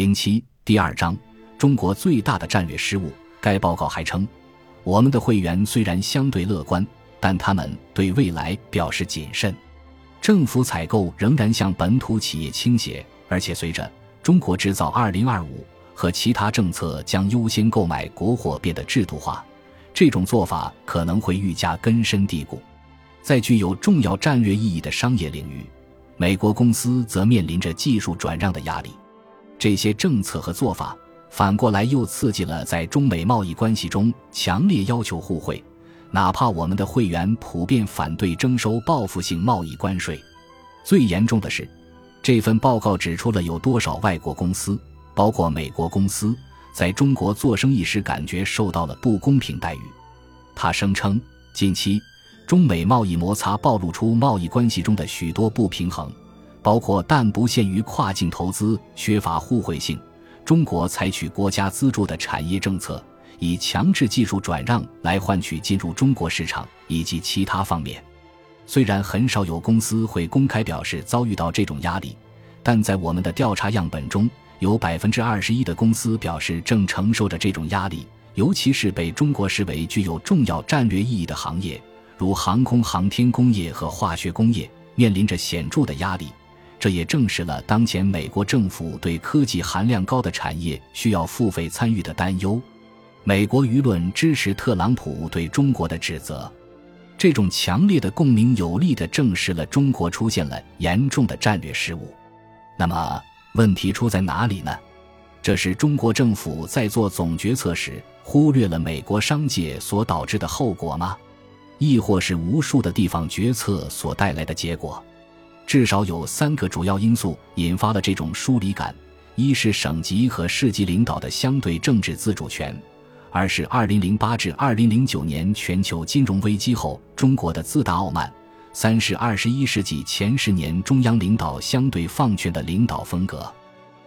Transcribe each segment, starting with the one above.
零七第二章中国最大的战略失误。该报告还称，我们的会员虽然相对乐观，但他们对未来表示谨慎。政府采购仍然向本土企业倾斜，而且随着“中国制造二零二五”和其他政策将优先购买国货变得制度化，这种做法可能会愈加根深蒂固。在具有重要战略意义的商业领域，美国公司则面临着技术转让的压力。这些政策和做法反过来又刺激了在中美贸易关系中强烈要求互惠。哪怕我们的会员普遍反对征收报复性贸易关税，最严重的是，这份报告指出了有多少外国公司，包括美国公司，在中国做生意时感觉受到了不公平待遇。他声称，近期中美贸易摩擦暴露出贸易关系中的许多不平衡，包括但不限于跨境投资缺乏互惠性，中国采取国家资助的产业政策。以强制技术转让来换取进入中国市场，以及其他方面。虽然很少有公司会公开表示遭遇到这种压力，但在我们的调查样本中，有百分之二十一的公司表示正承受着这种压力，尤其是被中国视为具有重要战略意义的行业，如航空航天工业和化学工业，面临着显著的压力。这也证实了当前美国政府对科技含量高的产业需要付费参与的担忧。美国舆论支持特朗普对中国的指责，这种强烈的共鸣有力地证实了中国出现了严重的战略失误。那么，问题出在哪里呢？这是中国政府在做总决策时忽略了美国商界所导致的后果吗？亦或是无数的地方决策所带来的结果？至少有三个主要因素引发了这种疏离感：一是省级和市级领导的相对政治自主权。二是2008至2009年全球金融危机后中国的自大傲慢；三是21世纪前十年中央领导相对放权的领导风格。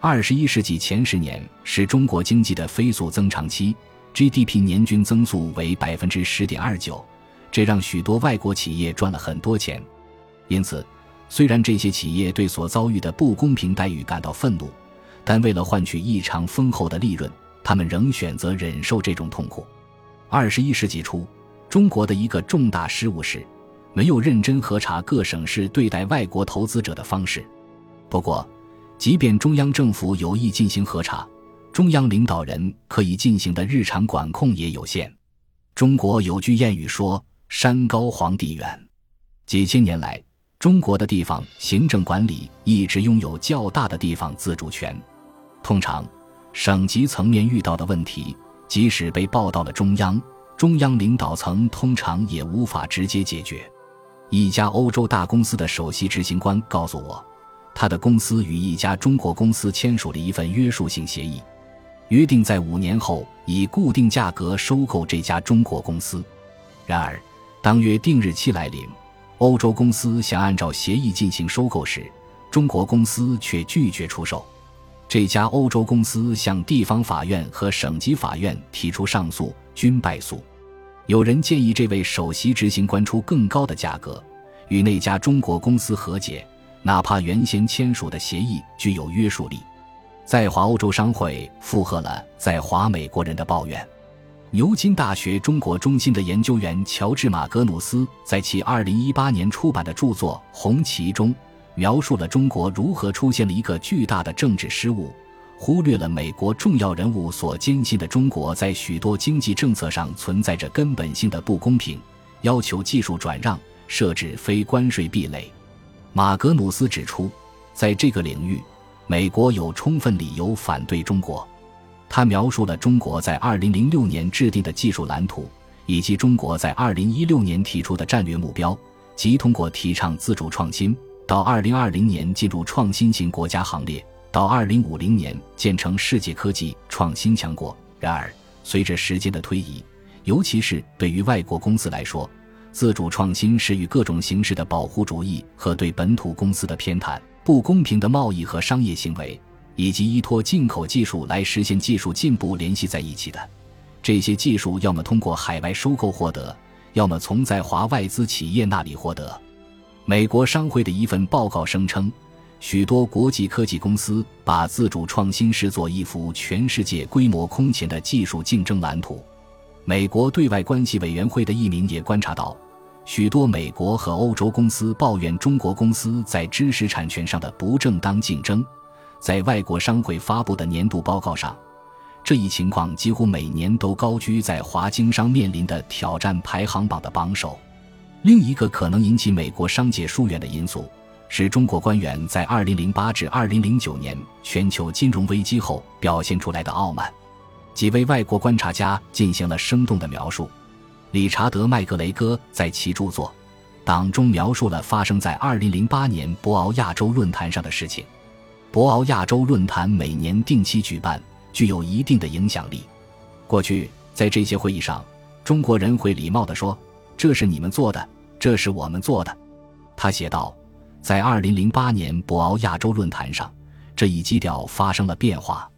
21世纪前十年是中国经济的飞速增长期，GDP 年均增速为百分之十点二九，这让许多外国企业赚了很多钱。因此，虽然这些企业对所遭遇的不公平待遇感到愤怒，但为了换取异常丰厚的利润。他们仍选择忍受这种痛苦。二十一世纪初，中国的一个重大失误是，没有认真核查各省市对待外国投资者的方式。不过，即便中央政府有意进行核查，中央领导人可以进行的日常管控也有限。中国有句谚语说：“山高皇帝远。”几千年来，中国的地方行政管理一直拥有较大的地方自主权，通常。省级层面遇到的问题，即使被报到了中央，中央领导层通常也无法直接解决。一家欧洲大公司的首席执行官告诉我，他的公司与一家中国公司签署了一份约束性协议，约定在五年后以固定价格收购这家中国公司。然而，当约定日期来临，欧洲公司想按照协议进行收购时，中国公司却拒绝出售。这家欧洲公司向地方法院和省级法院提出上诉，均败诉。有人建议这位首席执行官出更高的价格，与那家中国公司和解，哪怕原先签署的协议具有约束力。在华欧洲商会附和了在华美国人的抱怨。牛津大学中国中心的研究员乔治·马格努斯在其2018年出版的著作《红旗》中。描述了中国如何出现了一个巨大的政治失误，忽略了美国重要人物所坚信的中国在许多经济政策上存在着根本性的不公平，要求技术转让，设置非关税壁垒。马格努斯指出，在这个领域，美国有充分理由反对中国。他描述了中国在2006年制定的技术蓝图，以及中国在2016年提出的战略目标，即通过提倡自主创新。到二零二零年进入创新型国家行列，到二零五零年建成世界科技创新强国。然而，随着时间的推移，尤其是对于外国公司来说，自主创新是与各种形式的保护主义和对本土公司的偏袒、不公平的贸易和商业行为，以及依托进口技术来实现技术进步联系在一起的。这些技术要么通过海外收购获得，要么从在华外资企业那里获得。美国商会的一份报告声称，许多国际科技公司把自主创新视作一幅全世界规模空前的技术竞争蓝图。美国对外关系委员会的一名也观察到，许多美国和欧洲公司抱怨中国公司在知识产权上的不正当竞争。在外国商会发布的年度报告上，这一情况几乎每年都高居在华经商面临的挑战排行榜的榜首。另一个可能引起美国商界疏远的因素，是中国官员在2008至2009年全球金融危机后表现出来的傲慢。几位外国观察家进行了生动的描述。理查德·麦格雷戈在其著作《党》中描述了发生在2008年博鳌亚洲论坛上的事情。博鳌亚洲论坛每年定期举办，具有一定的影响力。过去，在这些会议上，中国人会礼貌地说：“这是你们做的，这是我们做的。”他写道：“在2008年博鳌亚洲论坛上，这一基调发生了变化。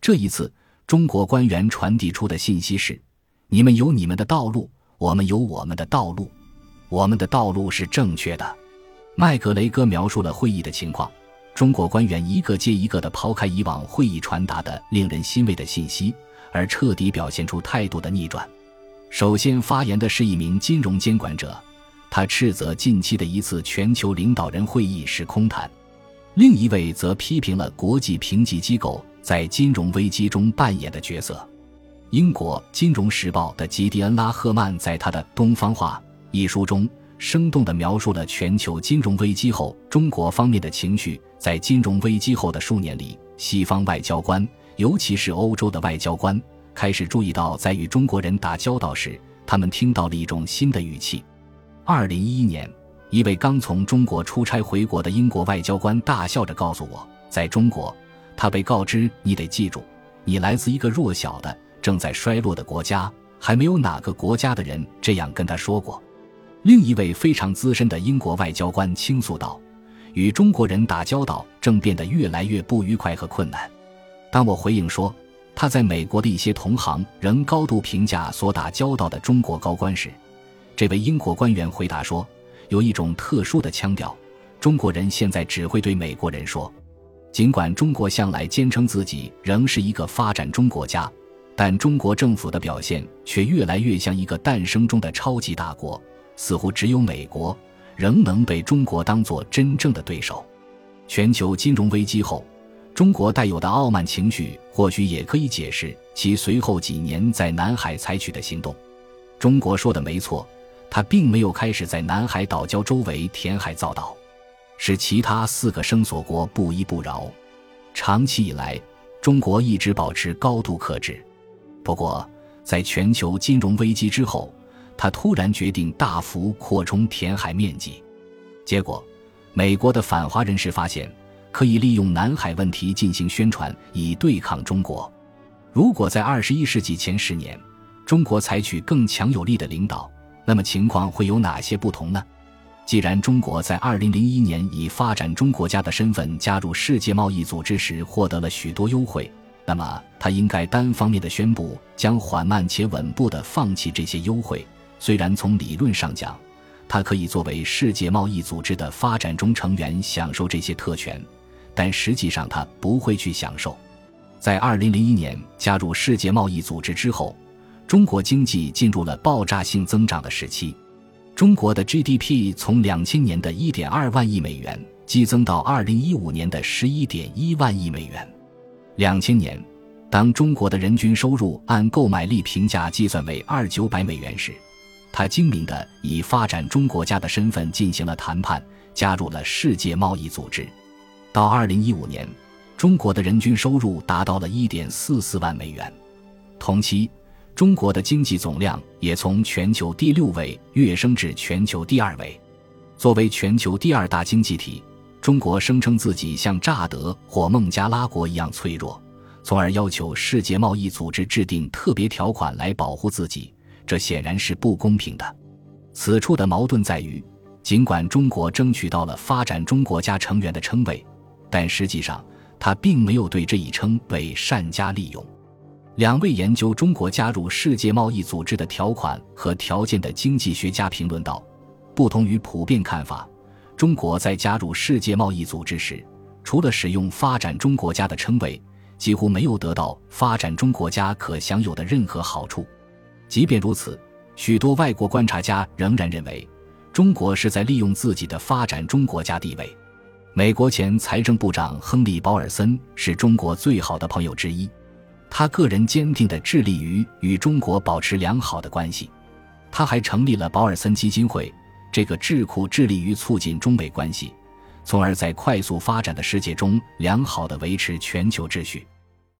这一次，中国官员传递出的信息是：你们有你们的道路，我们有我们的道路，我们的道路是正确的。”麦格雷戈描述了会议的情况。中国官员一个接一个地抛开以往会议传达的令人欣慰的信息，而彻底表现出态度的逆转。首先发言的是一名金融监管者，他斥责近期的一次全球领导人会议是空谈；另一位则批评了国际评级机构在金融危机中扮演的角色。英国《金融时报》的吉迪恩·拉赫曼在他的《东方化》一书中。生动地描述了全球金融危机后中国方面的情绪。在金融危机后的数年里，西方外交官，尤其是欧洲的外交官，开始注意到，在与中国人打交道时，他们听到了一种新的语气。二零一一年，一位刚从中国出差回国的英国外交官大笑着告诉我，在中国，他被告知：“你得记住，你来自一个弱小的、正在衰落的国家，还没有哪个国家的人这样跟他说过。”另一位非常资深的英国外交官倾诉道：“与中国人打交道正变得越来越不愉快和困难。”当我回应说他在美国的一些同行仍高度评价所打交道的中国高官时，这位英国官员回答说：“有一种特殊的腔调，中国人现在只会对美国人说，尽管中国向来坚称自己仍是一个发展中国家，但中国政府的表现却越来越像一个诞生中的超级大国。”似乎只有美国仍能被中国当作真正的对手。全球金融危机后，中国带有的傲慢情绪，或许也可以解释其随后几年在南海采取的行动。中国说的没错，他并没有开始在南海岛礁周围填海造岛，使其他四个声索国不依不饶。长期以来，中国一直保持高度克制。不过，在全球金融危机之后，他突然决定大幅扩充填海面积，结果，美国的反华人士发现可以利用南海问题进行宣传，以对抗中国。如果在二十一世纪前十年，中国采取更强有力的领导，那么情况会有哪些不同呢？既然中国在二零零一年以发展中国家的身份加入世界贸易组织时获得了许多优惠，那么他应该单方面的宣布将缓慢且稳步的放弃这些优惠。虽然从理论上讲，它可以作为世界贸易组织的发展中成员享受这些特权，但实际上它不会去享受。在2001年加入世界贸易组织之后，中国经济进入了爆炸性增长的时期。中国的 GDP 从2000年的1.2万亿美元激增到2015年的11.1万亿美元。2000年，当中国的人均收入按购买力平价计算为2,900美元时，他精明地以发展中国家的身份进行了谈判，加入了世界贸易组织。到二零一五年，中国的人均收入达到了一点四四万美元。同期，中国的经济总量也从全球第六位跃升至全球第二位。作为全球第二大经济体，中国声称自己像乍得或孟加拉国一样脆弱，从而要求世界贸易组织制定特别条款来保护自己。这显然是不公平的。此处的矛盾在于，尽管中国争取到了发展中国家成员的称谓，但实际上他并没有对这一称谓善加利用。两位研究中国加入世界贸易组织的条款和条件的经济学家评论道：“不同于普遍看法，中国在加入世界贸易组织时，除了使用“发展中国家”的称谓，几乎没有得到发展中国家可享有的任何好处。即便如此，许多外国观察家仍然认为，中国是在利用自己的发展中国家地位。美国前财政部长亨利·保尔森是中国最好的朋友之一，他个人坚定地致力于与中国保持良好的关系。他还成立了保尔森基金会，这个智库致力于促进中美关系，从而在快速发展的世界中良好地维持全球秩序。